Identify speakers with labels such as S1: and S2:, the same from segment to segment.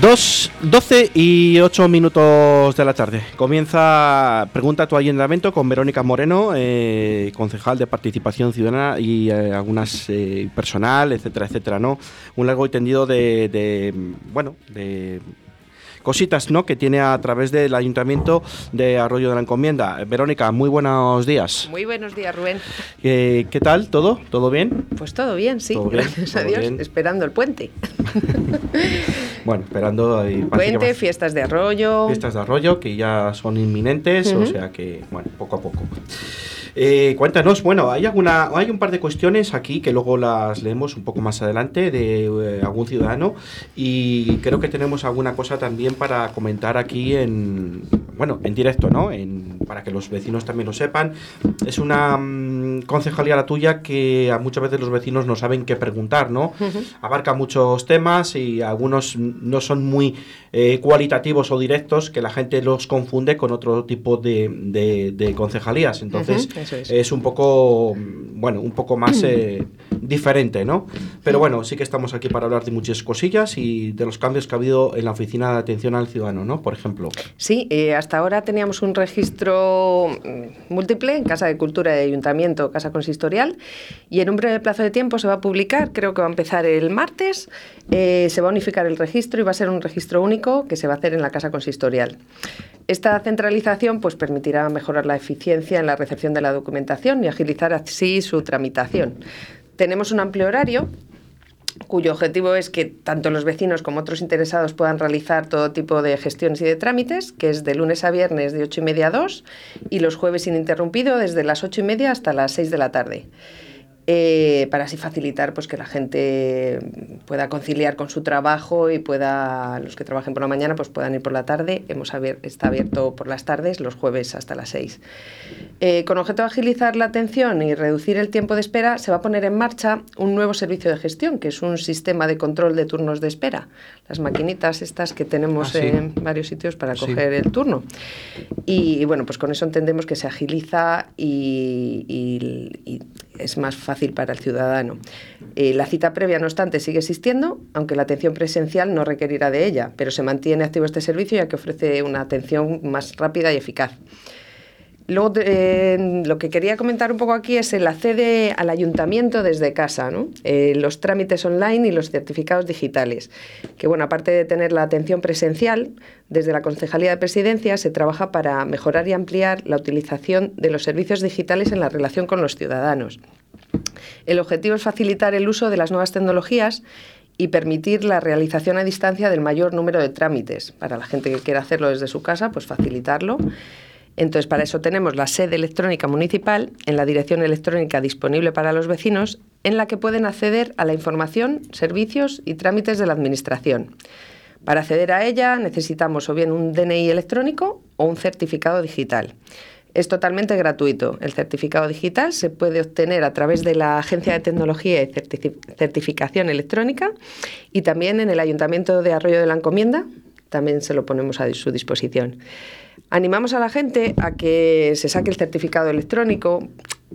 S1: Dos, 12 y 8 minutos de la tarde. Comienza Pregunta tu ayuntamiento con Verónica Moreno, eh, concejal de Participación Ciudadana y eh, algunas eh, personal, etcétera, etcétera, ¿no? Un largo y tendido de bueno, de cositas ¿no? que tiene a través del Ayuntamiento de Arroyo de la Encomienda. Verónica, muy buenos días.
S2: Muy buenos días, Rubén.
S1: Eh, ¿Qué tal? ¿Todo? ¿Todo bien?
S2: Pues todo bien, sí. gracias a Dios. Esperando el puente.
S1: bueno, esperando.
S2: puente, fiestas de arroyo.
S1: Fiestas de arroyo que ya son inminentes, o sea que, bueno, poco a poco. Eh, cuéntanos, bueno, hay alguna, hay un par de cuestiones aquí que luego las leemos un poco más adelante de eh, algún ciudadano y creo que tenemos alguna cosa también para comentar aquí en, bueno, en directo, ¿no? En, para que los vecinos también lo sepan. Es una mm, concejalía la tuya que a muchas veces los vecinos no saben qué preguntar, ¿no? Abarca muchos temas y algunos no son muy eh, cualitativos o directos que la gente los confunde con otro tipo de, de, concejalías. Entonces, es. un poco, bueno, un poco más eh, diferente, ¿no? Pero bueno, sí que estamos aquí para hablar de muchas cosillas y de los cambios que ha habido en la oficina de atención al ciudadano, ¿no? Por ejemplo.
S2: Sí, eh, hasta ahora teníamos un registro mm, múltiple en Casa de Cultura de Ayuntamiento, Casa Consistorial, y en un breve plazo de tiempo se va a publicar, creo que va a empezar el martes, eh, se va a unificar el registro y va a ser un registro único que se va a hacer en la Casa Consistorial. Esta centralización pues, permitirá mejorar la eficiencia en la recepción de la documentación y agilizar así su tramitación. Tenemos un amplio horario cuyo objetivo es que tanto los vecinos como otros interesados puedan realizar todo tipo de gestiones y de trámites, que es de lunes a viernes de 8 y media a 2 y los jueves ininterrumpido desde las 8 y media hasta las 6 de la tarde. Eh, para así facilitar pues, que la gente pueda conciliar con su trabajo y pueda, los que trabajen por la mañana, pues puedan ir por la tarde. Hemos está abierto por las tardes, los jueves hasta las 6. Eh, con objeto de agilizar la atención y reducir el tiempo de espera, se va a poner en marcha un nuevo servicio de gestión, que es un sistema de control de turnos de espera. Las maquinitas estas que tenemos ah, en varios sitios para coger el turno. Y, bueno, pues con eso entendemos que se agiliza y, y es más fácil para el ciudadano. Eh, la cita previa, no obstante, sigue existiendo, aunque la atención presencial no requerirá de ella, pero se mantiene activo este servicio ya que ofrece una atención más rápida y eficaz. Luego, eh, lo que quería comentar un poco aquí es el accede al ayuntamiento desde casa, eh, los trámites online y los certificados digitales. Que, bueno, aparte de tener la atención presencial, desde la Concejalía de Presidencia se trabaja para mejorar y ampliar la utilización de los servicios digitales en la relación con los ciudadanos. El objetivo es facilitar el uso de las nuevas tecnologías y permitir la realización a distancia del mayor número de trámites. Para la gente que quiera hacerlo desde su casa, pues facilitarlo. Entonces, para eso tenemos la sede electrónica municipal en la dirección electrónica disponible para los vecinos, en la que pueden acceder a la información, servicios y trámites de la Administración. Para acceder a ella necesitamos o bien un DNI electrónico o un certificado digital. Es totalmente gratuito. El certificado digital se puede obtener a través de la Agencia de Tecnología y Certificación Electrónica y también en el Ayuntamiento de Arroyo de la Encomienda. También se lo ponemos a su disposición. Animamos a la gente a que se saque el certificado electrónico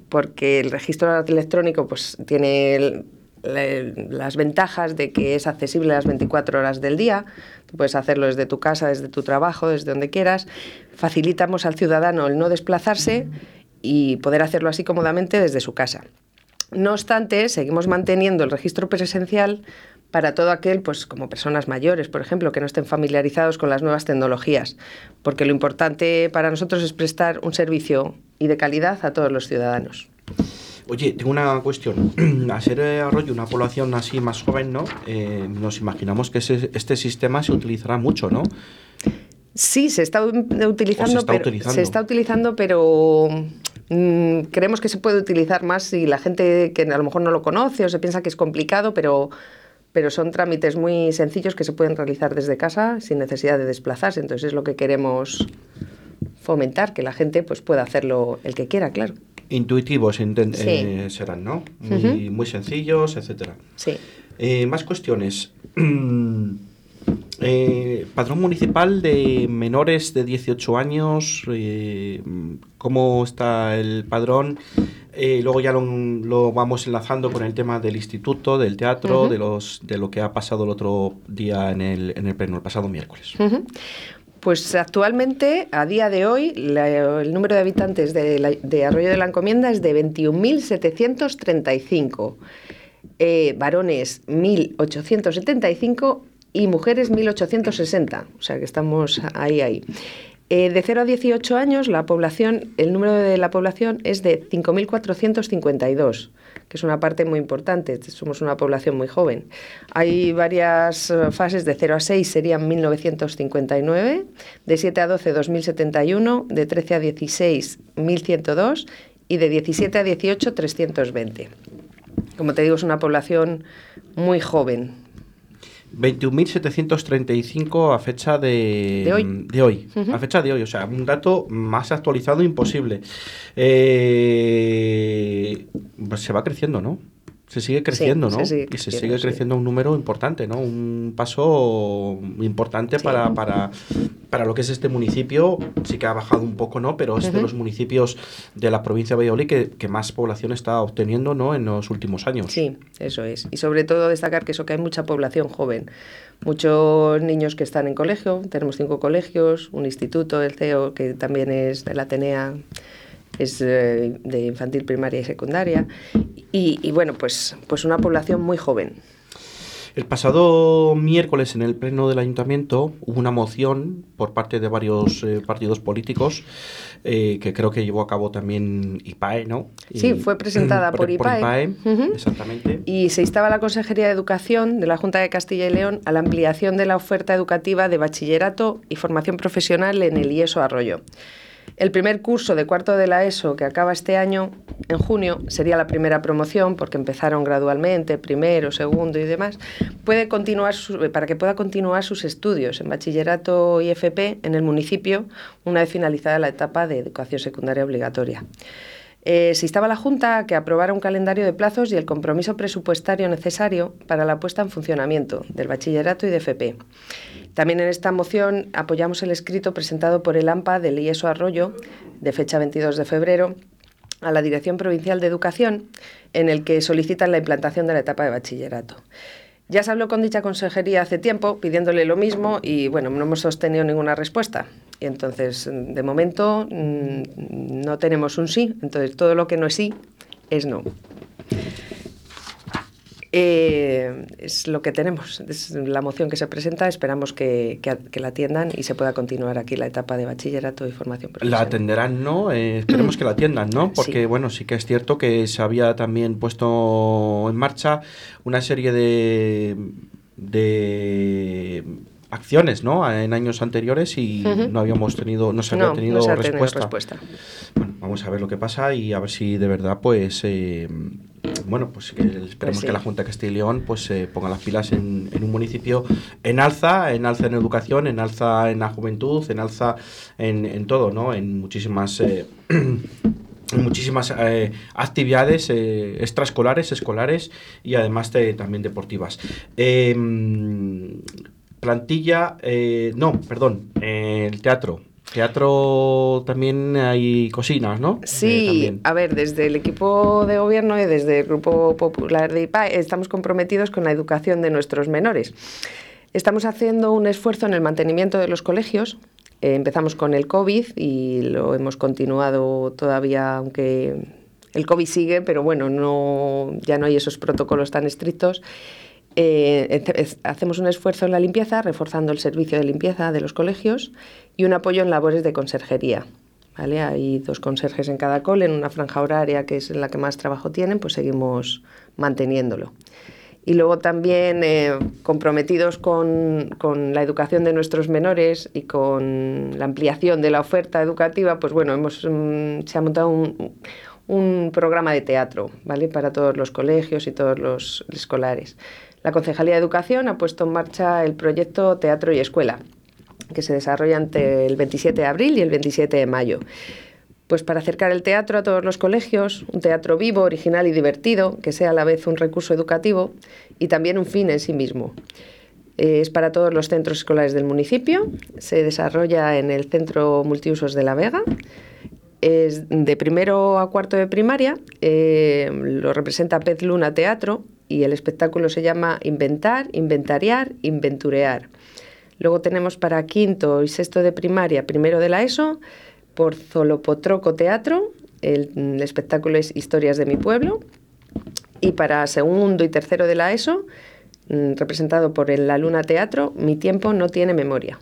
S2: porque el registro electrónico pues, tiene las ventajas de que es accesible las 24 horas del día. Tú puedes hacerlo desde tu casa, desde tu trabajo, desde donde quieras. Facilitamos al ciudadano el no desplazarse y poder hacerlo así cómodamente desde su casa. No obstante, seguimos manteniendo el registro presencial para todo aquel, pues como personas mayores, por ejemplo, que no estén familiarizados con las nuevas tecnologías, porque lo importante para nosotros es prestar un servicio y de calidad a todos los ciudadanos.
S1: Oye, tengo una cuestión. A ser Arroyo una población así más joven, ¿no? Eh, nos imaginamos que este sistema se utilizará mucho, ¿no?
S2: Sí, se está utilizando, se está utilizando. se está utilizando, pero mm, creemos que se puede utilizar más si la gente que a lo mejor no lo conoce o se piensa que es complicado, pero pero son trámites muy sencillos que se pueden realizar desde casa sin necesidad de desplazarse. Entonces es lo que queremos fomentar, que la gente pues, pueda hacerlo el que quiera, claro.
S1: Intuitivos eh, serán, ¿no? Muy, sencillos, etcétera.
S2: Sí.
S1: Eh, más cuestiones. Eh, padrón municipal de menores de 18 años, ¿cómo está el padrón? Eh, luego ya lo, vamos enlazando con el tema del instituto, del teatro, de, los, de lo que ha pasado el otro día en el, en el pleno, el pasado miércoles.
S2: Pues actualmente, a día de hoy, el número de habitantes de, de, Arroyo de la Encomienda es de 21.735. Eh, varones 1.875 y mujeres 1.860. O sea que estamos ahí, ahí. Eh, de 0 a 18 años, la población, el número de la población es de 5.452, que es una parte muy importante. Somos una población muy joven. Hay varias eh, fases, de 0 a 6 serían 1959, de 7 a 12 2071, de 13 a 16 1102 y de 17 a 18 320. Como te digo, es una población muy joven,
S1: 21.735 a fecha de, hoy. A fecha de hoy, o sea, un dato más actualizado imposible. Eh, pues se va creciendo, ¿no? Se sigue creciendo, ¿no? y se sigue creciendo un número importante, ¿no? Un paso importante para, para, para, lo que es este municipio. Sí que ha bajado un poco, ¿no? Pero es de los municipios de la provincia de Valladolid que, que, más población está obteniendo, ¿no? En los últimos años.
S2: Sí, eso es. Y sobre todo destacar que eso que hay mucha población joven. Muchos niños que están en colegio. Tenemos cinco colegios, un instituto, el CEO, que también es de la Atenea es eh, de infantil, primaria y secundaria, y, bueno, pues, pues una población muy joven.
S1: El pasado miércoles en el Pleno del Ayuntamiento hubo una moción por parte de varios eh, partidos políticos eh, que creo que llevó a cabo también IPAE, ¿no?
S2: sí, fue presentada por, IPAE.
S1: exactamente.
S2: Y se instaba la Consejería de Educación de la Junta de Castilla y León a la ampliación de la oferta educativa de bachillerato y formación profesional en el IESO Arroyo. El primer curso de cuarto de la ESO que acaba este año, en junio, sería la primera promoción, porque empezaron gradualmente, primero, segundo y demás, puede continuar para que pueda continuar sus estudios en bachillerato y FP en el municipio una vez finalizada la etapa de educación secundaria obligatoria. Eh, se instaba la Junta a que aprobara un calendario de plazos y el compromiso presupuestario necesario para la puesta en funcionamiento del bachillerato y de FP. También en esta moción apoyamos el escrito presentado por el AMPA del IESO Arroyo, de fecha 22 de febrero, a la Dirección Provincial de Educación, en el que solicitan la implantación de la etapa de bachillerato. Ya se habló con dicha consejería hace tiempo pidiéndole lo mismo y bueno, no hemos sostenido ninguna respuesta. Y entonces, de momento, mm, no tenemos un sí. Entonces, todo lo que no es sí es no. Eh, es lo que tenemos, es la moción que se presenta, esperamos que, la atiendan y se pueda continuar aquí la etapa de bachillerato y formación
S1: profesional. La atenderán, ¿no? Eh, esperemos que la atiendan, ¿no? Porque, bueno, sí que es cierto que se había también puesto en marcha una serie de, de acciones, ¿no? En años anteriores y no habíamos tenido, no se había tenido, respuesta. Bueno, vamos a ver lo que pasa y a ver si de verdad, pues... Eh, bueno, pues esperemos pues que la Junta de Castilla y León pues se ponga las pilas en, un municipio en alza, en alza en educación, en alza en la juventud, en alza en, todo, ¿no? En muchísimas eh, muchísimas eh, actividades eh, extraescolares, escolares y además también deportivas. Em, plantilla, no, perdón, el teatro. Teatro también hay cocinas, ¿no?
S2: Sí, a ver, desde el equipo de gobierno y desde el Grupo Popular de IPA estamos comprometidos con la educación de nuestros menores. Estamos haciendo un esfuerzo en el mantenimiento de los colegios. Eh, empezamos con el COVID y lo hemos continuado todavía, aunque el COVID sigue, pero bueno, no, ya no hay esos protocolos tan estrictos. Eh, hacemos un esfuerzo en la limpieza, reforzando el servicio de limpieza de los colegios y un apoyo en labores de conserjería. ¿vale? Hay dos conserjes en cada cole, en una franja horaria que es la que más trabajo tienen, pues seguimos manteniéndolo. Y luego también eh, comprometidos con, la educación de nuestros menores y con la ampliación de la oferta educativa, pues bueno, hemos, mm, se ha montado un, un programa de teatro, ¿vale? Para todos los colegios y todos los escolares. La Concejalía de Educación ha puesto en marcha el proyecto Teatro y Escuela, que se desarrolla entre el 27 de abril y el 27 de mayo. Pues para acercar el teatro a todos los colegios, un teatro vivo, original y divertido, que sea a la vez un recurso educativo y también un fin en sí mismo. Es para todos los centros escolares del municipio, se desarrolla en el Centro Multiusos de La Vega Es de primero a cuarto de primaria, eh, lo representa Pez Luna Teatro y el espectáculo se llama Inventar, Inventariar, Inventurear. Luego tenemos para quinto y sexto de primaria, primero de la ESO, por Zolopotroco Teatro, el, el espectáculo es Historias de mi pueblo. Y para segundo y tercero de la ESO, mm, representado por el La Luna Teatro, Mi tiempo no tiene memoria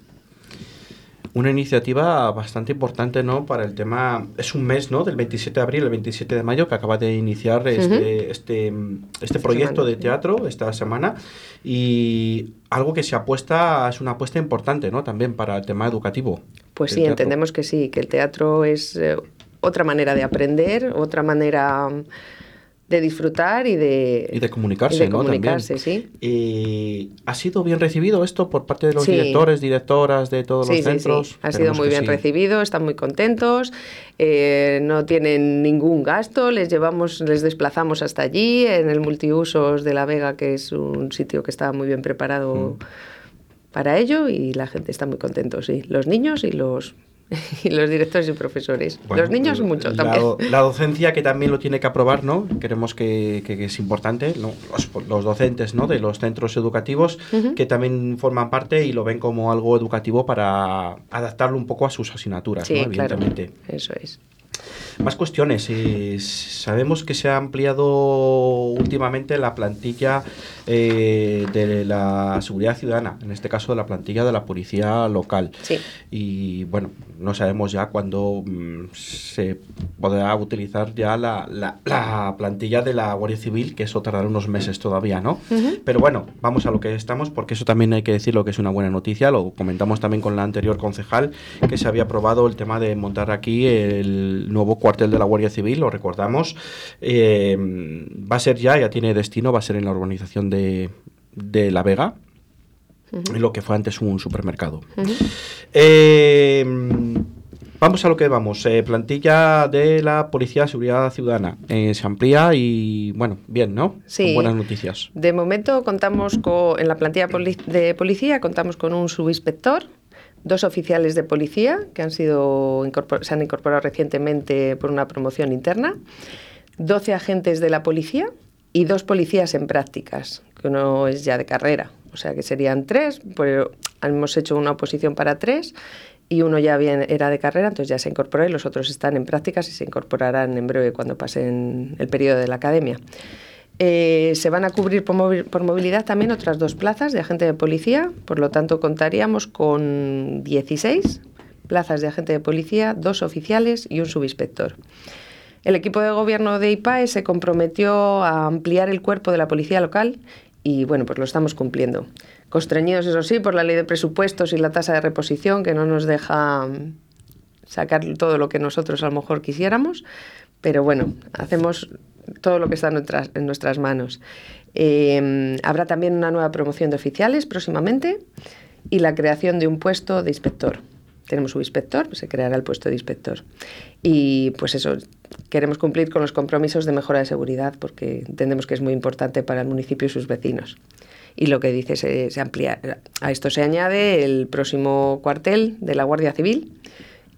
S1: una iniciativa bastante importante, ¿no? Para el tema, es un mes, ¿no? Del 27 de abril al 27 de mayo que acaba de iniciar este, este, este proyecto de teatro esta semana y algo que se apuesta, es una apuesta importante, ¿no? También para el tema educativo.
S2: Pues sí, entendemos que sí, que el teatro es eh, otra manera de aprender, otra manera de disfrutar y de,
S1: y de comunicarse, ¿no?
S2: Comunicarse, sí.
S1: Y ¿Ha sido bien recibido esto por parte de los directores, directoras de todos los centros?
S2: Ha sido muy bien recibido, están muy contentos, eh, no tienen ningún gasto, les llevamos, les desplazamos hasta allí, en el multiusos de La Vega, que es un sitio que está muy bien preparado mm. para ello, y la gente está muy contento, sí. Los niños y los y los directores y profesores. los niños mucho
S1: la,
S2: también.
S1: La docencia que también lo tiene que aprobar, ¿no? Queremos que, que, es importante, los, los, docentes ¿no? de los centros educativos que también forman parte y lo ven como algo educativo para adaptarlo un poco a sus asignaturas,
S2: sí,
S1: ¿no? evidentemente.
S2: Claro, eso es.
S1: Más cuestiones. Eh, sabemos que se ha ampliado últimamente la plantilla eh, de la seguridad ciudadana, en este caso de la plantilla de la policía local.
S2: Sí.
S1: Y bueno, no sabemos ya cuándo mm, se podrá utilizar ya la, la, plantilla de la Guardia Civil, que eso tardará unos meses todavía, ¿no? Pero bueno, vamos a lo que estamos, porque eso también hay que decirlo que es una buena noticia. Lo comentamos también con la anterior concejal, que se había aprobado el tema de montar aquí el nuevo cuartel de la Guardia Civil, lo recordamos. Eh, va a ser ya, ya tiene destino, va a ser en la urbanización de, de La Vega, lo que fue antes un supermercado. Eh, vamos a lo que vamos. Eh, plantilla de la Policía de Seguridad Ciudadana. se amplía y, bueno, bien, ¿no?
S2: Sí.
S1: buenas noticias.
S2: De momento contamos con, en la plantilla de policía, contamos con un subinspector, dos oficiales de policía que han sido se han incorporado recientemente por una promoción interna, 12 agentes de la policía y dos policías en prácticas, que uno es ya de carrera, o sea que serían tres, pero hemos hecho una oposición para tres y uno ya bien era de carrera, entonces ya se incorporó y los otros están en prácticas y se incorporarán en breve cuando pasen el periodo de la academia. Eh, se van a cubrir por, movilidad también otras dos plazas de agente de policía, por lo tanto contaríamos con 16 plazas de agente de policía, dos oficiales y un subinspector. El equipo de gobierno de IPAE se comprometió a ampliar el cuerpo de la policía local y bueno, pues lo estamos cumpliendo. Constreñidos, eso sí, por la ley de presupuestos y la tasa de reposición que no nos deja sacar todo lo que nosotros a lo mejor quisiéramos, pero bueno, hacemos todo lo que está en nuestras, manos. Em, habrá también una nueva promoción de oficiales próximamente y la creación de un puesto de inspector. Tenemos un inspector, se creará el puesto de inspector. Y pues eso, queremos cumplir con los compromisos de mejora de seguridad porque entendemos que es muy importante para el municipio y sus vecinos. Y lo que dice se, se. A esto se añade el próximo cuartel de la Guardia Civil,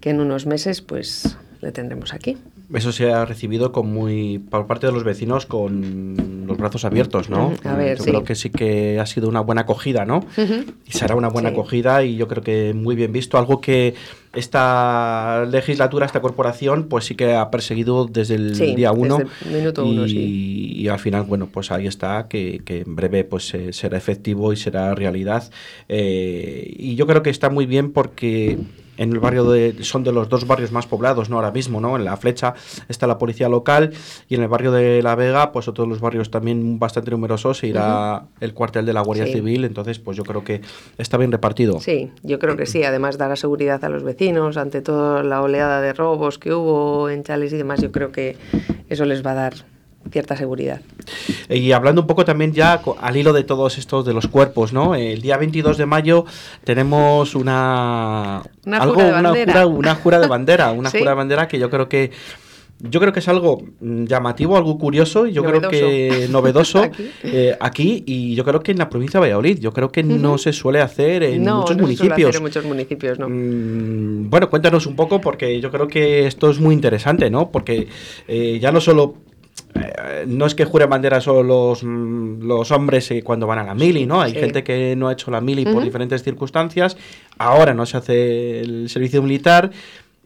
S2: que en unos meses pues le tendremos aquí
S1: eso se ha recibido con muy por parte de los vecinos con los brazos abiertos, ¿no?
S2: A ver,
S1: yo creo que sí que ha sido una buena acogida, ¿no? Y será una buena acogida y yo creo que muy bien visto, algo que esta legislatura, esta corporación, pues sí que ha perseguido desde el día uno.
S2: minuto
S1: y,
S2: uno,
S1: y al final, bueno, pues ahí está, que, en breve pues eh, será efectivo y será realidad. Eh, y yo creo que está muy bien porque en el barrio de son de los dos barrios más poblados no ahora mismo no en la flecha está la policía local y en el barrio de la Vega pues otros los barrios también bastante numerosos se irá el cuartel de la Guardia Civil entonces pues yo creo que está bien repartido.
S2: Sí yo creo que sí además dará seguridad a los vecinos ante toda la oleada de robos que hubo en Chales y demás yo creo que eso les va a dar cierta seguridad.
S1: Y hablando un poco también ya al hilo de todos estos de los cuerpos, ¿no? El día 22 de mayo tenemos una
S2: una, jura, de
S1: una, jura, una jura de bandera, una jura de bandera que yo creo que yo creo que es algo mm, llamativo, algo curioso, y yo creo que novedoso aquí. Eh, aquí. y yo creo que en la provincia de Valladolid, yo creo que no se suele hacer en muchos municipios.
S2: en muchos municipios, ¿no?
S1: Mm, bueno, cuéntanos un poco, porque yo creo que esto es muy interesante, ¿no? Porque eh, ya no solo eh, no es que jure bandera solo los, mm, los hombres cuando van a la mili, ¿no? Hay gente que no ha hecho la mili por diferentes circunstancias, ahora no se hace el servicio militar,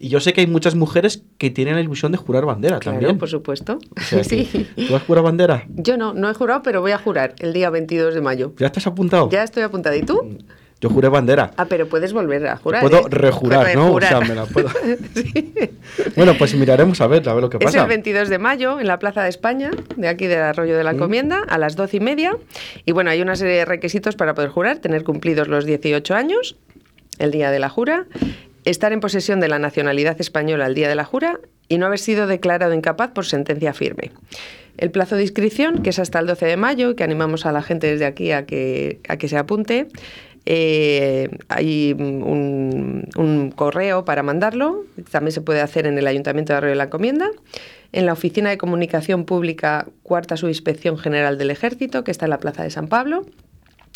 S1: y yo sé que hay muchas mujeres que tienen la ilusión de jurar bandera
S2: claro,
S1: también.
S2: por supuesto.
S1: sí. ¿Tú has jurado bandera?
S2: Yo no, no he jurado, pero voy a jurar el día 22 de mayo.
S1: ¿Ya estás apuntado?
S2: Ya estoy apuntada. ¿Y tú?
S1: Yo juré bandera.
S2: Ah, pero puedes volver a jurar.
S1: Puedo ¿eh? rejurar, ¿no? O sea, me la puedo. sí. Bueno, pues miraremos a ver, a ver lo que pasa.
S2: Es el 22 de mayo en la Plaza de España, de aquí del Arroyo de la Encomienda, a las 12 y media. Y bueno, hay una serie de requisitos para poder jurar: tener cumplidos los 18 años, el día de la jura, estar en posesión de la nacionalidad española al día de la jura y no haber sido declarado incapaz por sentencia firme. El plazo de inscripción, que es hasta el 12 de mayo, que animamos a la gente desde aquí a que, a que se apunte, eh, hay un, correo para mandarlo, también se puede hacer en el Ayuntamiento de Arroyo de la Encomienda, en la Oficina de Comunicación Pública Cuarta Subinspección General del Ejército, que está en la Plaza de San Pablo,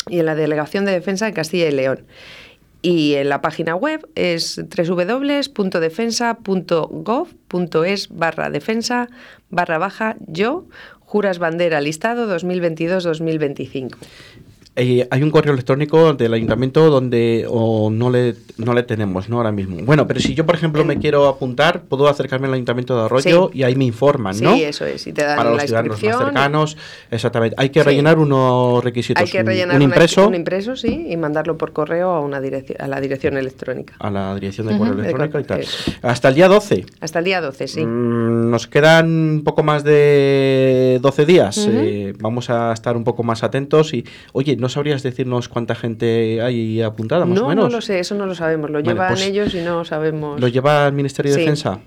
S2: y en la Delegación de Defensa de Castilla y León. Y en la página web es www.defensa.gov.es barra defensa barra baja yo juras bandera listado 2022-2025.
S1: Eh, hay un correo electrónico del ayuntamiento donde o no le no le tenemos no ahora mismo. Bueno pero si yo por ejemplo me quiero apuntar puedo acercarme al ayuntamiento de Arroyo y ahí me informan no
S2: sí eso es y te dan
S1: para los ciudadanos más cercanos exactamente. Hay que rellenar unos requisitos
S2: hay que rellenar
S1: un, impreso.
S2: un impreso sí y mandarlo por correo a una dirección a la dirección electrónica.
S1: A la dirección de correo electrónico y tal. hasta el día 12
S2: hasta el día 12 sí.
S1: Mm, nos quedan un poco más de 12 días. Eh, vamos a estar un poco más atentos y oye ¿No sabrías decirnos cuánta gente hay apuntada, más
S2: o
S1: menos?
S2: No, no lo sé, eso no lo sabemos. Lo llevan pues ellos y no sabemos.
S1: ¿Lo lleva el Ministerio de Defensa?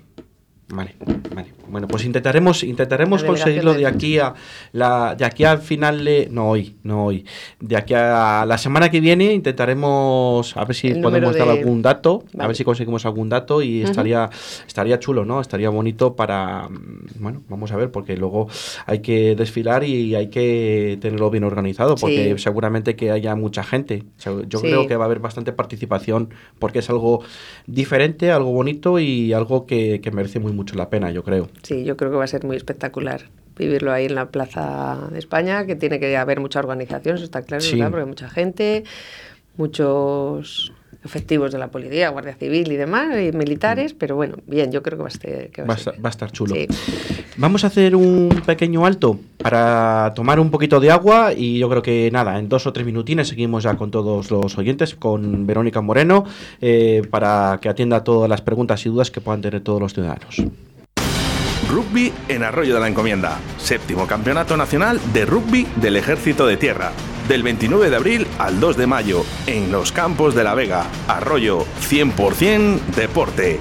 S1: Vale, vale. Bueno, pues intentaremos, intentaremos conseguirlo de aquí a la, de aquí al final de, no hoy, no hoy, de aquí a la semana que viene intentaremos a ver si podemos dar algún dato, a ver si conseguimos algún dato y estaría, estaría chulo, ¿no? Estaría bonito para, mm, bueno, vamos a ver, porque luego hay que desfilar y hay que tenerlo bien organizado, porque seguramente que haya mucha gente. yo creo que va a haber bastante participación, porque es algo diferente, algo bonito y algo que, que merece muy mucho la pena, yo creo.
S2: Sí, yo creo que va a ser muy espectacular vivirlo ahí en la Plaza de España, que tiene que haber mucha organización, eso está claro, porque hay mucha gente, muchos efectivos de la policía, Guardia Civil y demás, y militares, pero bueno, bien, yo creo que va a estar, que
S1: va, a, estar chulo. Vamos a hacer un pequeño alto para tomar un poquito de agua y yo creo que nada, en dos o tres minutines seguimos ya con todos los oyentes, con Verónica Moreno, eh, para que atienda todas las preguntas y dudas que puedan tener todos los ciudadanos.
S3: Rugby en Arroyo de la Encomienda, séptimo campeonato nacional de rugby del Ejército de Tierra, del 29 de abril al 2 de mayo, en los campos de la Vega, Arroyo 100% Deporte.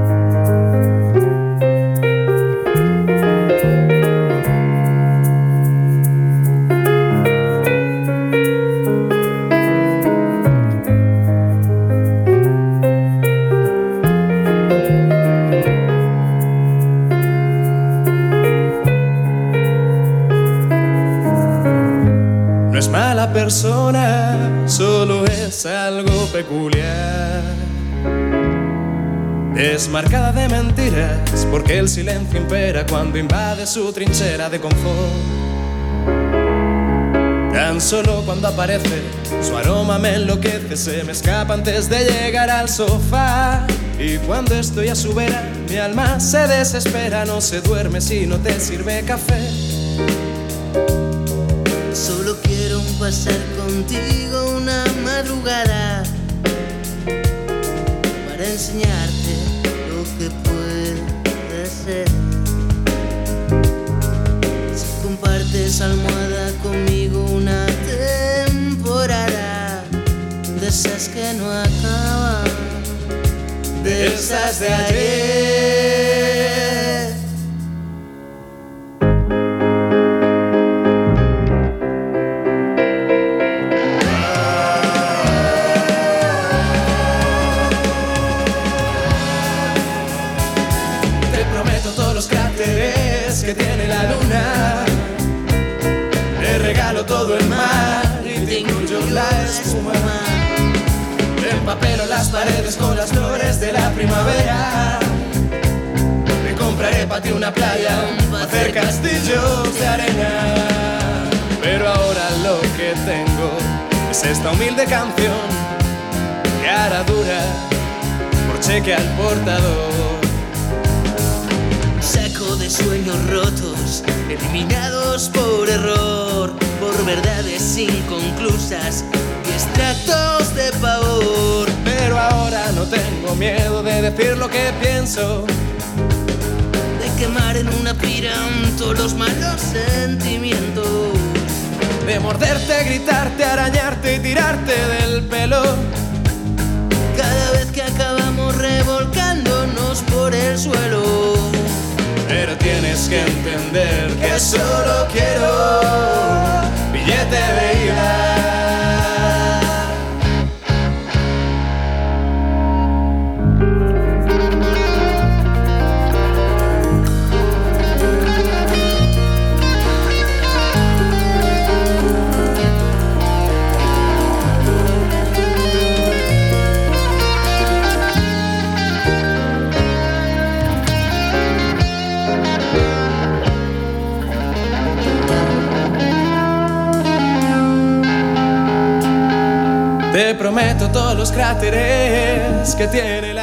S4: Persona solo es algo peculiar. Es marcada de mentiras porque el silencio impera cuando invade su trinchera de confort. Tan solo cuando aparece, su aroma me enloquece, se me escapa antes de llegar al sofá. Y cuando estoy a su vera, mi alma se desespera, no se duerme si no te sirve café.
S5: Pasar contigo una madrugada para enseñarte lo que puede ser. Si compartes almohada conmigo una temporada de esas que no acaban,
S4: De esas de ayer. Empapelo las paredes con las flores de la primavera. Te compraré para ti una playa, hacer castillos de arena. Pero ahora lo que tengo es esta humilde canción que hará dura por cheque al portador.
S5: Saco de sueños rotos, eliminados por error, por verdades inconclusas y de pavor.
S4: Pero ahora no tengo miedo de decir lo que pienso.
S5: De quemar en una pira todos los malos sentimientos.
S4: De morderte, gritarte, arañarte y tirarte del pelo.
S5: Cada vez que acabamos revolcándonos por el suelo.
S4: Pero tienes que entender que solo quiero billete de los cráteres que tiene la.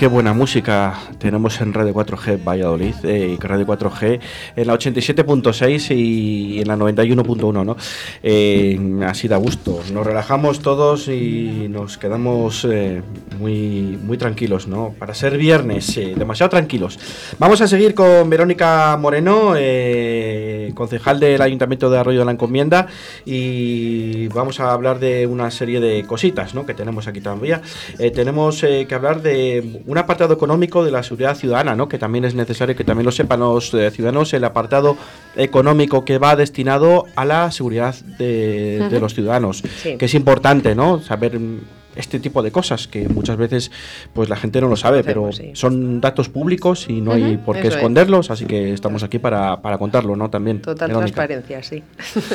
S1: Qué buena música tenemos en Radio 4G Valladolid, eh, Radio 4G en la 87.6 y en la 91.1, ¿no? Eh, así da gusto. Nos relajamos todos y nos quedamos eh, muy, muy tranquilos, ¿no? Para ser viernes, demasiado tranquilos. Vamos a seguir con Verónica Moreno, eh, concejal del Ayuntamiento de Arroyo de la Encomienda, y vamos a hablar de una serie de cositas, ¿no? Que tenemos aquí también. Eh, tenemos que hablar de un apartado económico de la seguridad ciudadana, ¿no? Que también es necesario que también lo sepan los eh, ciudadanos, el apartado económico que va destinado a la seguridad de, los ciudadanos,
S2: Sí.
S1: que es importante, ¿no? Saber mm, este tipo de cosas que muchas veces pues la gente no lo sabe, pero
S2: sí.
S1: son datos públicos y no hay por qué
S2: es.
S1: esconderlos, así que estamos aquí para, para contarlo, ¿no? También.
S2: Total
S1: Verónica.
S2: transparencia, sí.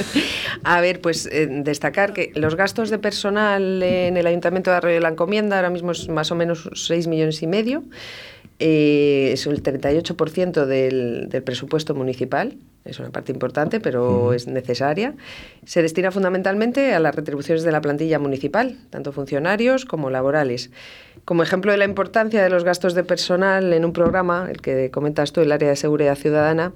S2: a ver, pues eh, destacar que los gastos de personal en el Ayuntamiento de Arroyo de la Encomienda ahora mismo es más o menos 6 millones y medio. Eh, es el 38% del, del presupuesto municipal, es una parte importante, pero es necesaria. Se destina fundamentalmente a las retribuciones de la plantilla municipal, tanto funcionarios como laborales. Como ejemplo de la importancia de los gastos de personal en un programa, el que comentas tú, el área de seguridad ciudadana,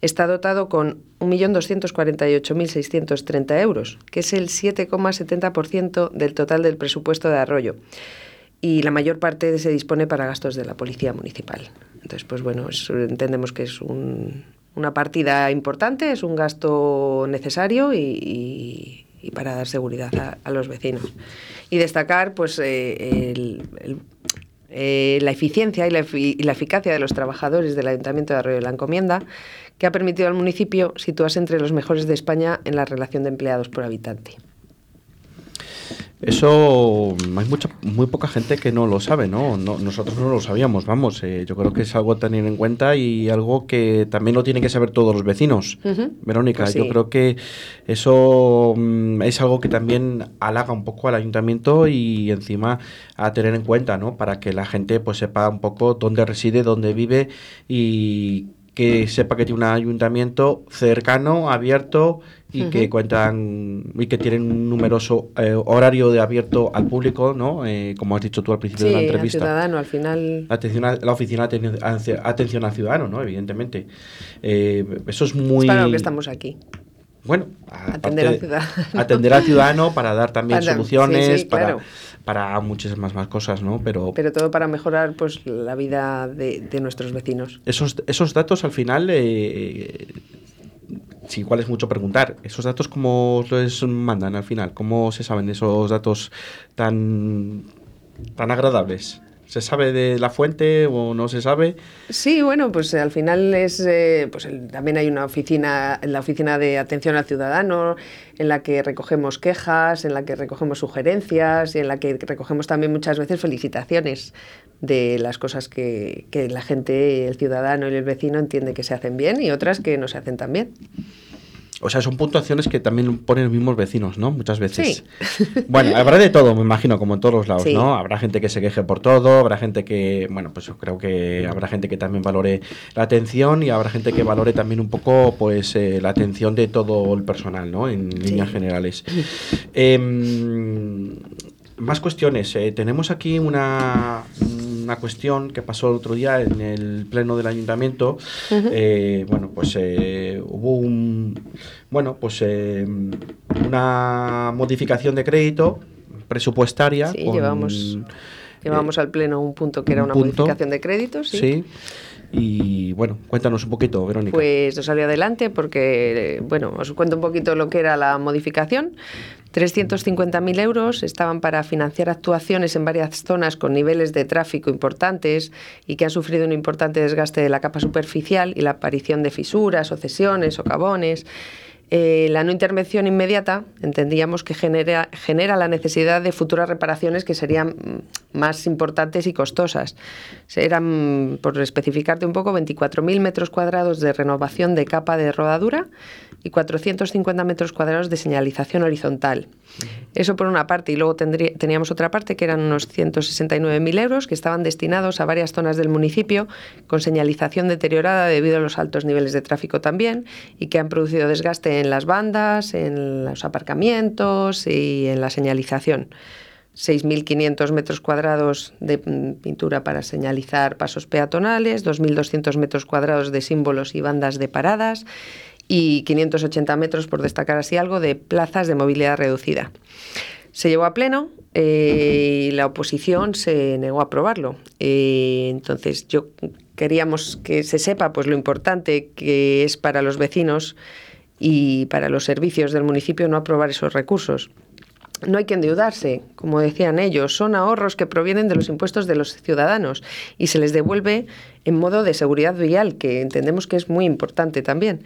S2: está dotado con 1.248.630 euros, que es el 7,70% del total del presupuesto de Arroyo. Y la mayor parte se dispone para gastos de la policía municipal. Entonces, pues bueno, es- entendemos que es un- una partida importante, es un gasto necesario y, y- para dar seguridad a, los vecinos. Y destacar, pues, eh, eh, la eficiencia y la, y la eficacia de los trabajadores del Ayuntamiento de Arroyo de la Encomienda, que ha permitido al municipio situarse entre los mejores de España en la relación de empleados por habitante.
S1: Eso hay mucha, muy poca gente que no lo sabe, ¿no? no nosotros no lo sabíamos, vamos. Eh, yo creo que es algo a tener en cuenta y algo que también lo tienen que saber todos los vecinos. Verónica,
S2: Pues
S1: yo creo que eso mm, es algo que también halaga un poco al ayuntamiento y encima a tener en cuenta, ¿no? Para que la gente pues sepa un poco dónde reside, dónde vive y que sepa que tiene un ayuntamiento cercano, abierto y que cuentan y que tienen un numeroso eh, horario de abierto al público, ¿no? Eh, como has dicho tú al principio
S2: Sí,
S1: de la
S2: al
S1: entrevista.
S2: ciudadano, al final...
S1: La atención a- la oficina de aten- atención al ciudadano, ¿no? Evidentemente. Eh, eso es muy...
S2: Es para lo que estamos aquí.
S1: Bueno,
S2: Atender al ciudadano.
S1: atender al ciudadano para dar también
S2: Para-
S1: soluciones,
S2: sí, sí,
S1: para,
S2: claro.
S1: para muchísimas más cosas, ¿no? Pero,
S2: Pero todo para mejorar pues la vida de, de nuestros vecinos.
S1: esos, esos datos al final, sí, igual es mucho preguntar, ¿esos datos cómo les mandan al final? ¿Cómo se saben esos datos tan, tan agradables? ¿Se sabe de la fuente o no se sabe?
S2: Sí, bueno, pues eh, al final es, eh, pues el- también hay una oficina, la oficina de atención al ciudadano, en la que recogemos quejas, en la que recogemos sugerencias y en la que recogemos también muchas veces felicitaciones de las cosas que, que la gente, el ciudadano y el vecino entiende que se hacen bien y otras que no se hacen tan bien.
S1: O sea, son puntuaciones que también ponen los mismos vecinos, ¿no? Muchas veces.
S2: Sí.
S1: Bueno, habrá de todo, me imagino, como en todos los lados,
S2: Sí.
S1: ¿no? Habrá gente que se queje por todo, habrá gente que, bueno, pues yo creo que habrá gente que también valore la atención y habrá gente que valore también un poco, pues, eh, la atención de todo el personal, ¿no? En líneas generales. Em, más cuestiones. eh, tenemos aquí una, una cuestión que pasó el otro día en el pleno del ayuntamiento. Eh, bueno, pues eh, hubo un, bueno, pues eh, una modificación de crédito presupuestaria.
S2: Sí,
S1: con,
S2: llevamos, llevamos al pleno un punto que era
S1: un
S2: una
S1: punto.
S2: modificación de créditos. sí.
S1: sí. Y bueno, cuéntanos un poquito, Verónica.
S2: Pues nos salió adelante porque, bueno, os cuento un poquito lo que era la modificación. 350.000 euros estaban para financiar actuaciones en varias zonas con niveles de tráfico importantes y que han sufrido un importante desgaste de la capa superficial y la aparición de fisuras o cesiones o cabones. Eh, la no intervención inmediata entendíamos que genera, genera la necesidad de futuras reparaciones que serían mm, más importantes y costosas. Eran, por especificarte un poco, 24.000 metros cuadrados de renovación de capa de rodadura y 450 metros cuadrados de señalización horizontal. Eso por una parte, y luego teníamos otra parte que eran unos 169.000 euros que estaban destinados a varias zonas del municipio con señalización deteriorada debido a los altos niveles de tráfico también y que han producido desgaste en las bandas, en los aparcamientos y en la señalización. 6.500 metros cuadrados de mm, pintura para señalizar pasos peatonales, 2.200 metros cuadrados de símbolos y bandas de paradas y 580 metros, por destacar así algo, de plazas de movilidad reducida. Se llevó a pleno eh, y la oposición se negó a aprobarlo. Eh, entonces, yo queríamos que se sepa pues, lo importante que es para los vecinos y para los servicios del municipio no aprobar esos recursos. No hay que endeudarse, como decían ellos, son ahorros que provienen de los impuestos de los ciudadanos y se les devuelve en modo de seguridad vial, que entendemos que es muy importante también.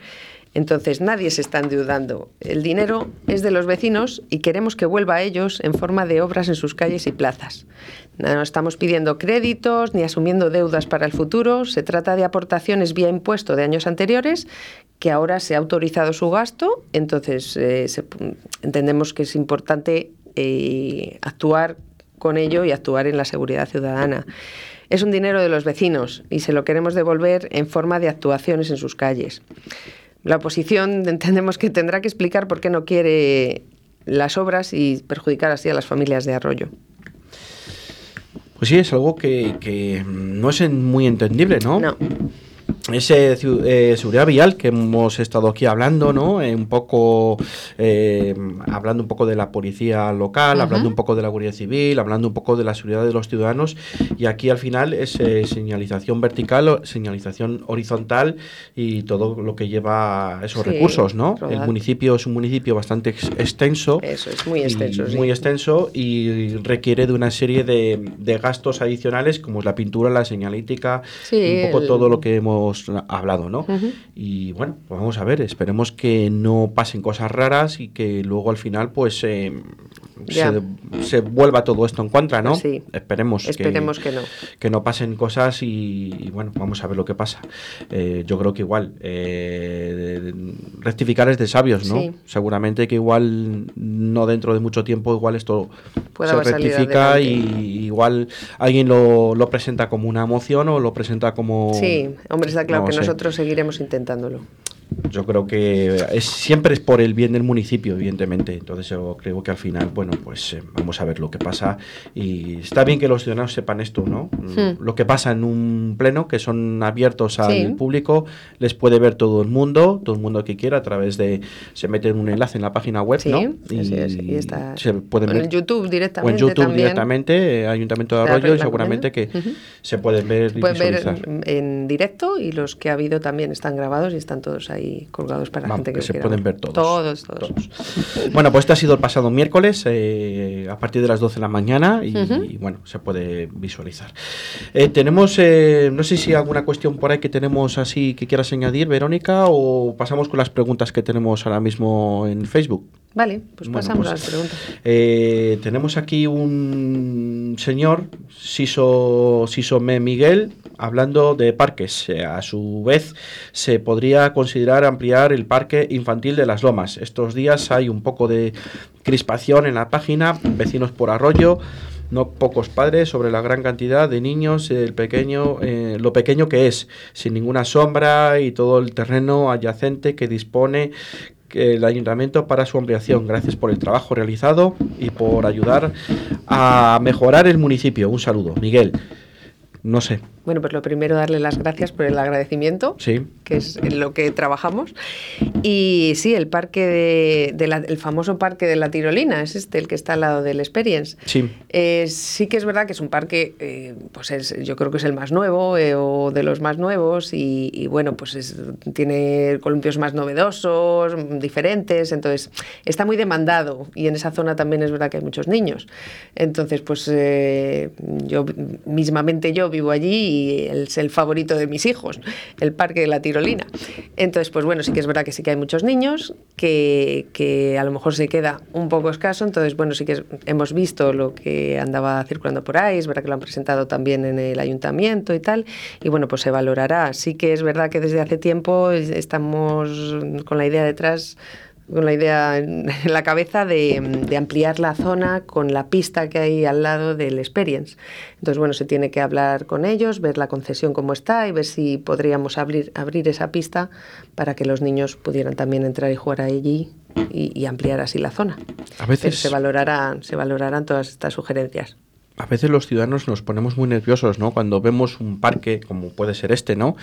S2: Entonces nadie se está endeudando. El dinero es de los vecinos y queremos que vuelva a ellos en forma de obras en sus calles y plazas. No estamos pidiendo créditos ni asumiendo deudas para el futuro. Se trata de aportaciones vía impuesto de años anteriores que ahora se ha autorizado su gasto. Entonces eh, entendemos que es importante eh, actuar con ello y actuar en la seguridad ciudadana. Es un dinero de los vecinos y se lo queremos devolver en forma de actuaciones en sus calles. La oposición entendemos que tendrá que explicar por qué no quiere las obras y perjudicar así a las familias de Arroyo.
S1: Pues sí, es algo que, que no es muy entendible, ¿no?
S2: No.
S1: Ese eh, seguridad vial que hemos estado aquí hablando, ¿no? Eh, un poco eh, hablando un poco de la policía local, hablando un poco de la Guardia Civil, hablando un poco de la seguridad de los ciudadanos y aquí al final es eh, señalización vertical, señalización horizontal y todo lo que lleva esos
S2: Sí,
S1: recursos, ¿no? El municipio es un municipio bastante ex- extenso.
S2: Eso es muy
S1: y
S2: extenso, sí.
S1: Muy extenso y requiere de una serie de, de gastos adicionales como es la pintura, la señalítica,
S2: Sí,
S1: un poco
S2: el-
S1: todo lo que hemos hablado, ¿no? Y bueno, pues vamos a ver, esperemos que no pasen cosas raras y que luego al final pues eh, Se, se vuelva todo esto en contra, ¿no?
S2: Sí.
S1: Esperemos,
S2: Esperemos que no.
S1: que no pasen cosas y, y bueno, vamos a ver lo que pasa. Eh, yo creo que igual, eh, rectificar es de sabios, ¿no?
S2: Sí.
S1: Seguramente que igual no dentro de mucho tiempo igual esto
S2: Pueda
S1: se rectifica y igual alguien lo, lo presenta como una moción o lo presenta como...
S2: Sí, hombre, está claro
S1: no
S2: que
S1: sé.
S2: nosotros seguiremos intentándolo.
S1: Yo creo que es, siempre es por el bien del municipio, evidentemente. Entonces yo creo que al final, bueno, pues eh, vamos a ver lo que pasa. Y está bien que los ciudadanos sepan esto, ¿no? Mm. Lo que pasa en un pleno, que son abiertos al
S2: Sí.
S1: público, les puede ver todo el mundo, todo el mundo que quiera, a través de... Se mete un enlace en la página web,
S2: Sí,
S1: ¿no?
S2: es, y está-
S1: se pueden ver
S2: en YouTube
S1: o en
S2: directamente
S1: YouTube
S2: también.
S1: directamente, eh, Ayuntamiento de Arroyo, y seguramente que se pueden ver y
S2: Pueden ver
S1: visualizar.
S2: en, en directo y los que ha habido también están grabados y están todos ahí colgados para la
S1: Vamos,
S2: gente que,
S1: que se
S2: quiera
S1: pueden ver todos.
S2: Todos, todos.
S1: Bueno, pues este ha sido el pasado miércoles, eh, a partir de las 12 de la mañana, y, bueno, se puede visualizar. Eh, tenemos, eh, no sé si alguna cuestión por ahí que tenemos así que quieras añadir, Verónica, o pasamos con las preguntas que tenemos ahora mismo en Facebook.
S2: Vale, pues
S1: Bueno,
S2: pasamos
S1: pues,
S2: a las preguntas.
S1: Eh, tenemos aquí un señor, Siso, Siso Me Miguel, hablando de parques. A su vez, se podría considerar ampliar el parque infantil de las Lomas. Estos días hay un poco de crispación en la página, vecinos por arroyo. No pocos padres sobre la gran cantidad de niños, el pequeño, eh, lo pequeño que es, sin ninguna sombra y todo el terreno adyacente que dispone el ayuntamiento para su ampliación. Gracias por el trabajo realizado y por ayudar a mejorar el municipio. Un saludo, Miguel. No sé,
S2: Bueno, pues lo primero darle las gracias por el agradecimiento,
S1: sí.
S2: que es en lo que trabajamos. Y sí, el parque de, de la- el famoso parque de la tirolina, es este, el que está al lado del Experience.
S1: Sí.
S2: Eh, sí que es verdad que es un parque, eh, pues es, yo creo que es el más nuevo eh, o de los más nuevos y, y bueno, pues es- tiene columpios más novedosos, diferentes, entonces está muy demandado y en esa zona también es verdad que hay muchos niños. Entonces, pues eh, yo mismamente yo vivo allí y es el favorito de mis hijos, el parque de la tirolina. Entonces, pues bueno, sí que es verdad que sí que hay muchos niños, que, que a lo mejor se queda un poco escaso, entonces bueno, sí que hemos visto lo que andaba circulando por ahí, es verdad que lo han presentado también en el ayuntamiento y tal, y bueno, pues se valorará. Sí que es verdad que desde hace tiempo es- estamos con la idea detrás con la idea en la cabeza de, de ampliar la zona con la pista que hay al lado del Experience. Entonces, bueno, se tiene que hablar con ellos, ver la concesión cómo está y ver si podríamos abrir, abrir esa pista para que los niños pudieran también entrar y jugar allí y, y ampliar así la zona.
S1: A veces-
S2: Pero se valorarán, se valorarán todas estas sugerencias.
S1: A veces los ciudadanos nos ponemos muy nerviosos, ¿no? Cuando vemos un parque, como puede ser este, ¿no?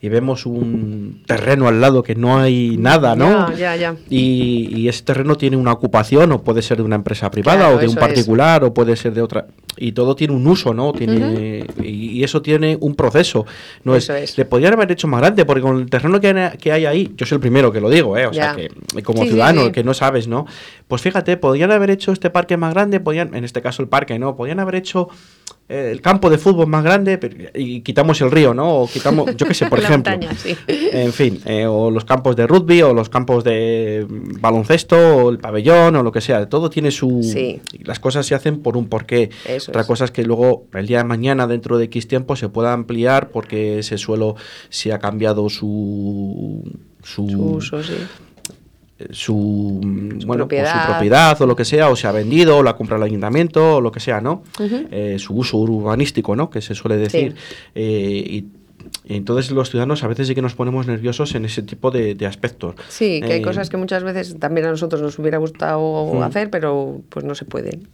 S1: Y vemos un terreno al lado que no hay nada, ¿no?
S2: Ya, ya, ya.
S1: Y, y ese terreno tiene una ocupación, o puede ser de una empresa privada,
S2: Claro,
S1: o de un
S2: es.
S1: particular, o puede ser de otra. Y todo tiene un uso, ¿no? Tiene, y, y eso tiene un proceso. No
S2: Eso
S1: es,
S2: es.
S1: Le podrían haber hecho más grande, porque con el terreno que, hay- que hay ahí, yo soy el primero que lo digo, ¿eh? O sea, que como
S2: Sí, sí,
S1: ciudadano,
S2: sí.
S1: que no sabes, ¿no? Pues fíjate, podrían haber hecho este parque más grande, podían, en este caso el parque, ¿no? Podían haber hecho eh, el campo de fútbol más grande pero- y quitamos el río, ¿no? O quitamos, yo qué sé, por ejemplo.
S2: montaña, sí.
S1: En fin, eh, o los campos de rugby, o los campos de mm, baloncesto, o el pabellón, o lo que sea. Todo tiene su...
S2: Sí.
S1: Las cosas se hacen por un porqué.
S2: Eso
S1: Otra
S2: es.
S1: cosa es que luego, el día de mañana, dentro de X tiempo, se pueda ampliar porque ese suelo se ha cambiado su... Su,
S2: Su uso, sí.
S1: Su, mm, bueno, pues
S2: propiedad.
S1: su propiedad o lo que sea, o se ha vendido, o la compra el ayuntamiento, o lo que sea, ¿no? Eh, su uso urbanístico, ¿no? Que se suele decir. Eh, y entonces los ciudadanos a veces sí que nos ponemos nerviosos en ese tipo de, de aspectos.
S2: Sí, que hay
S1: Eh,
S2: cosas que muchas veces también a nosotros nos hubiera gustado hacer, pero pues no se pueden.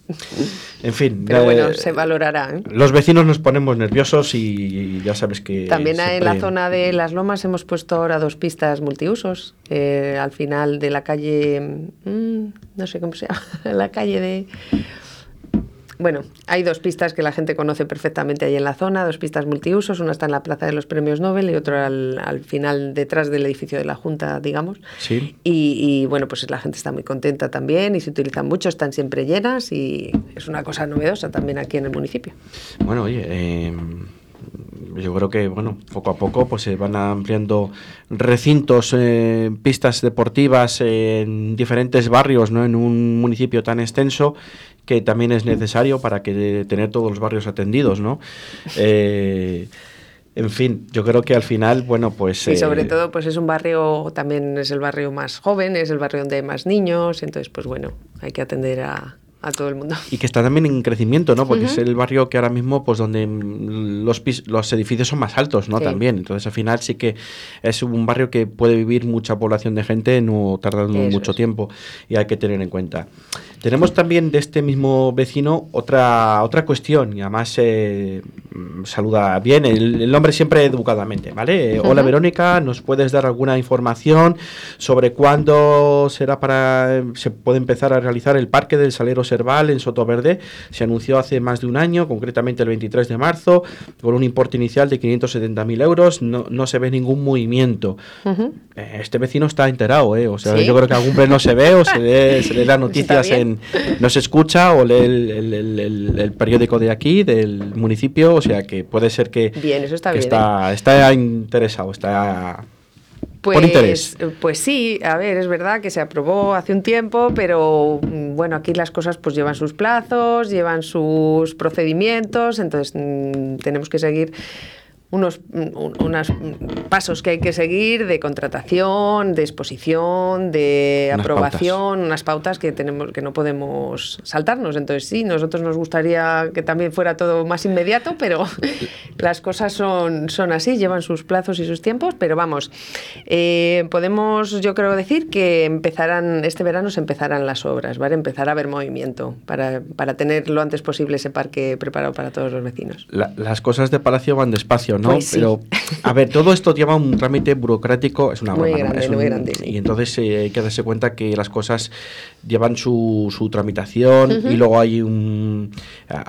S1: En fin.
S2: Pero
S1: eh,
S2: bueno, se valorará. ¿eh?
S1: Los vecinos nos ponemos nerviosos y, ya sabes que...
S2: También en la zona de las lomas hemos puesto ahora dos pistas multiusos. al final de la calle, mm, no sé cómo se llama, la calle de... Bueno, hay dos pistas que la gente conoce perfectamente ahí en la zona, dos pistas multiusos, una está en la Plaza de los Premios Nobel y otra al, al final detrás del edificio de la Junta, digamos.
S1: Sí.
S2: Y, y, bueno, pues la gente está muy contenta también y se utilizan mucho, están siempre llenas y es una cosa novedosa también aquí en el municipio.
S1: Bueno, oye, eh, yo creo que bueno, poco a poco pues se van ampliando recintos, eh, pistas deportivas en diferentes barrios, ¿no? En un municipio tan extenso que también es necesario para que tener todos los barrios atendidos, ¿no? Eh, en fin, yo creo que al final, bueno, pues...
S2: Y sobre
S1: eh,
S2: todo, pues es un barrio, también es el barrio más joven, es el barrio donde hay más niños, entonces, pues bueno, hay que atender a, a todo el mundo.
S1: Y que está también en crecimiento, ¿no? Porque es el barrio que ahora mismo, pues donde los, pis- los edificios son más altos, ¿no?
S2: Sí.
S1: También. Entonces, al final sí que es un barrio que puede vivir mucha población de gente no tardando
S2: Eso
S1: mucho
S2: es.
S1: tiempo y hay que tener en cuenta. Tenemos también de este mismo vecino otra, otra cuestión y además eh, saluda bien, el, el hombre siempre educadamente, ¿vale? Eh, Hola. Verónica, ¿nos puedes dar alguna información sobre cuándo será para se puede empezar a realizar el Parque del Salero Serval en Sotoverde? Se anunció hace más de un año, concretamente el 23 de marzo, con un importe inicial de 570.000 euros, no, no se ve ningún movimiento. Eh, Este vecino está enterado, ¿eh? O sea,
S2: ¿Sí?
S1: yo creo que algún pleno se ve o se lee, se lee las noticias en... No se escucha o lee el, el- el- periódico de aquí, del municipio, o sea que puede ser que,
S2: Bien, eso está
S1: que
S2: bien. ¿eh?
S1: está, interesado, está...
S2: Pues,
S1: por interés.
S2: pues sí, a ver, es verdad que se aprobó hace un tiempo, pero mm, bueno, aquí las cosas pues llevan sus plazos, llevan sus procedimientos, entonces mm, tenemos que seguir unos un- unos mm, pasos que hay que seguir de contratación, de exposición, de
S1: Unas
S2: aprobación, unas pautas que tenemos que no podemos saltarnos. Entonces sí, nosotros nos gustaría que también fuera todo más inmediato, pero las cosas son, son así, llevan sus plazos y sus tiempos, pero vamos, eh, podemos yo creo decir que empezarán, este verano se empezarán las obras, ¿vale? Empezar a haber movimiento para, para tener lo antes posible ese parque preparado para todos los vecinos.
S1: La- las cosas de Palacio van despacio, ¿no?
S2: Pues sí.
S1: Pero, a ver, todo esto lleva un trámite burocrático, es una
S2: Muy
S1: broma, ¿no?
S2: grande, muy grande.
S1: Y entonces eh, hay que darse cuenta que las cosas llevan su, su tramitación y luego hay un...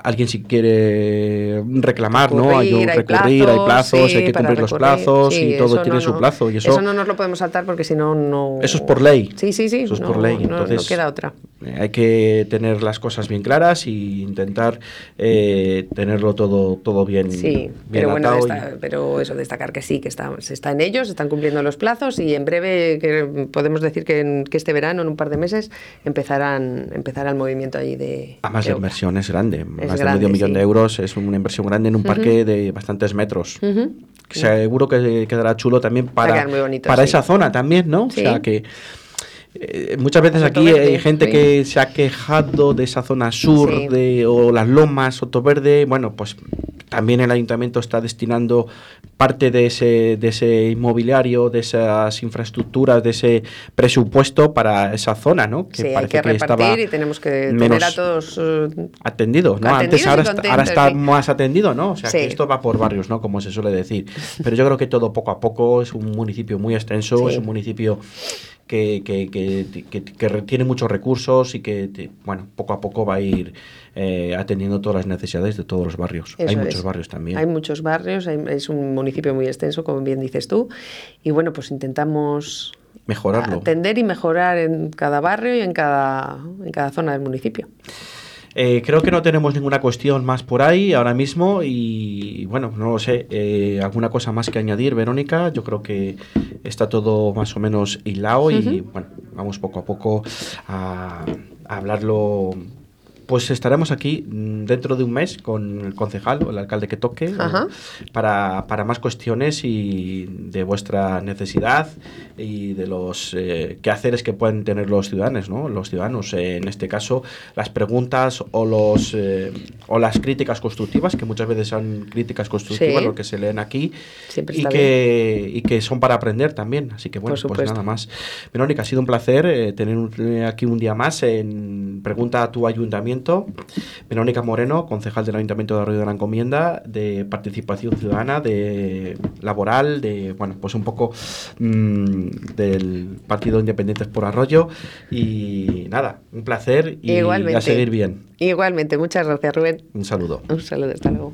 S1: alguien si quiere reclamar, ¿no? Hay, un
S2: Recurrir, hay
S1: plazos,
S2: sí,
S1: hay que cumplir los plazos
S2: sí,
S1: y todo
S2: eso
S1: tiene
S2: no,
S1: su plazo. Y eso,
S2: no nos lo podemos saltar porque si no, no...
S1: Eso es por ley.
S2: Sí, sí, sí.
S1: Eso es
S2: no,
S1: por ley.
S2: no
S1: Entonces,
S2: queda otra.
S1: eh, Hay que tener las cosas bien claras y intentar eh, tenerlo todo, todo bien,
S2: Sí,
S1: bien
S2: pero bueno,
S1: y-
S2: pero eso destacar que sí, que está, se está en ellos, están cumpliendo los plazos y en breve que podemos decir que, en- que este verano, en un par de meses, empezarán, empezará el movimiento allí de.
S1: Además,
S2: de
S1: la inversión es grande. más de medio millón
S2: sí.
S1: de euros es una inversión grande en un parque de bastantes metros. Seguro que quedará chulo también para,
S2: quedar muy bonito,
S1: para
S2: sí.
S1: esa zona también, ¿no? O sea que. Eh, muchas veces aquí hay gente
S2: sí.
S1: que se ha quejado de esa zona sur
S2: Sí.
S1: de, o las lomas, Sotoverde. Bueno, pues también el ayuntamiento está destinando parte de ese, de ese inmobiliario, de esas infraestructuras, de ese presupuesto para esa zona, ¿no?
S2: Sí, hay
S1: parece
S2: que repartir
S1: estaba
S2: y tenemos que tener a todos. eh,
S1: atendido, ¿no? Antes
S2: Atendidos
S1: ahora, está, ahora está más atendido, ¿no? O sea,
S2: Sí.
S1: que esto va por barrios, ¿no? Como se suele decir. Pero yo creo que todo poco a poco es un municipio muy extenso,
S2: Sí.
S1: es un municipio que, que, que, que- que re- tiene muchos recursos y que, te- bueno, poco a poco va a ir eh, atendiendo todas las necesidades de todos los barrios.
S2: Eso
S1: Hay
S2: es.
S1: muchos barrios también.
S2: Hay muchos barrios, hay- es un municipio muy extenso, como bien dices tú. Y bueno, pues intentamos
S1: Mejorarlo.
S2: atender y mejorar en cada barrio y en cada, en cada zona del municipio.
S1: Eh, creo que no tenemos ninguna cuestión más por ahí ahora mismo y bueno, no lo sé, eh, alguna cosa más que añadir, Verónica. Yo creo que está todo más o menos hilado y bueno, vamos poco a poco a, a hablarlo. Pues estaremos aquí mm, dentro de un mes con el concejal o el alcalde que toque
S2: Ajá.
S1: para, para más cuestiones y de vuestra necesidad y de los eh, quehaceres que pueden tener los ciudadanos, ¿no? Los ciudadanos, eh, en este caso, las preguntas o los eh, o las críticas constructivas, que muchas veces son críticas constructivas
S2: Sí.
S1: lo que se leen aquí
S2: Siempre
S1: y que, y que son para aprender también. Así que bueno, pues nada más. Verónica, ha sido un placer eh, tener un- eh, aquí un día más en Pregunta a tu ayuntamiento. Verónica Moreno, concejal del Ayuntamiento de Arroyo de la Encomienda, de participación ciudadana, de laboral, de, bueno, pues un poco mm, del Partido Independientes por Arroyo. Y nada, un placer y
S2: Igualmente.
S1: a seguir bien.
S2: Igualmente, muchas gracias, Rubén.
S1: Un saludo.
S2: Un saludo, hasta luego.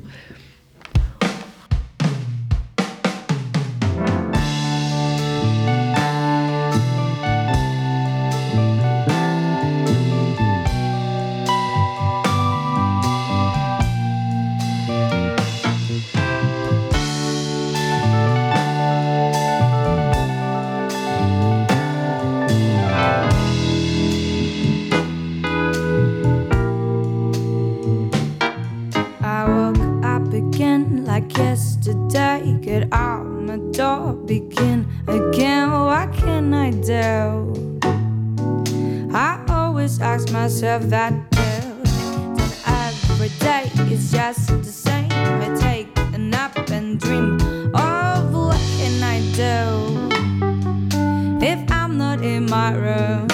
S6: like yesterday. Get out my door, begin again. What can I do? I always ask myself that too. Every day is just the same. I take a nap and dream of what can I do if I'm not in my room.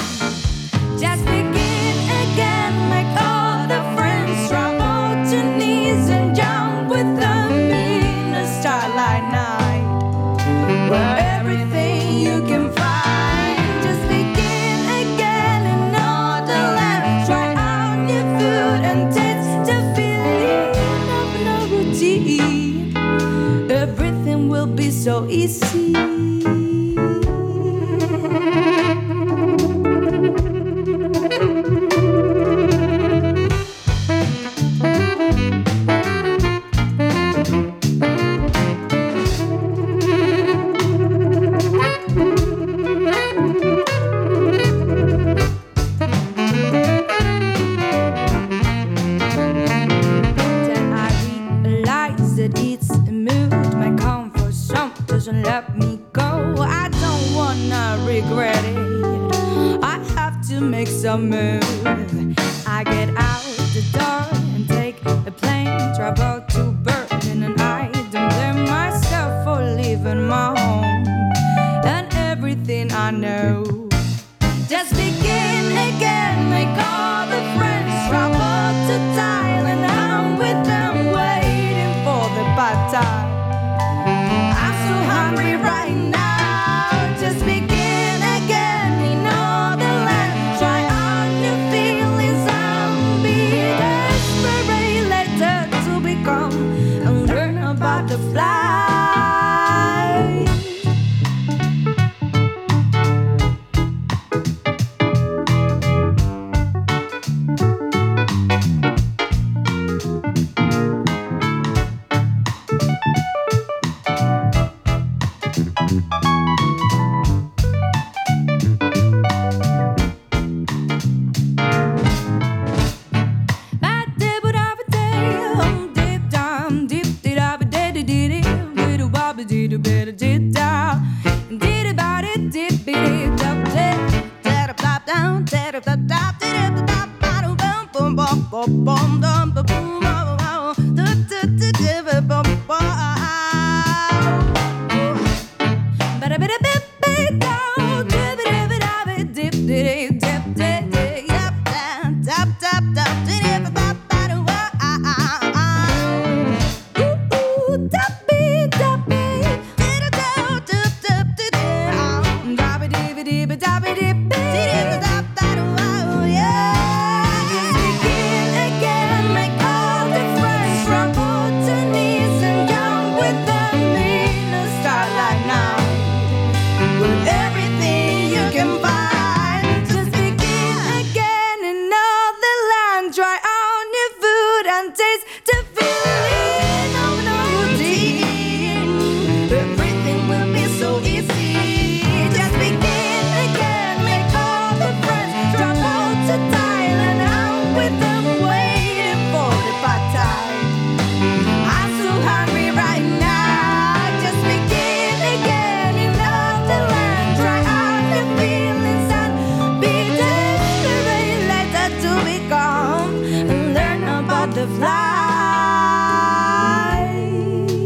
S6: peace. Me go. I don't wanna regret it. I have to make some move. I get out the door and take a plane, travel to Berlin, and I don't blame myself for leaving my home and everything I know. upon the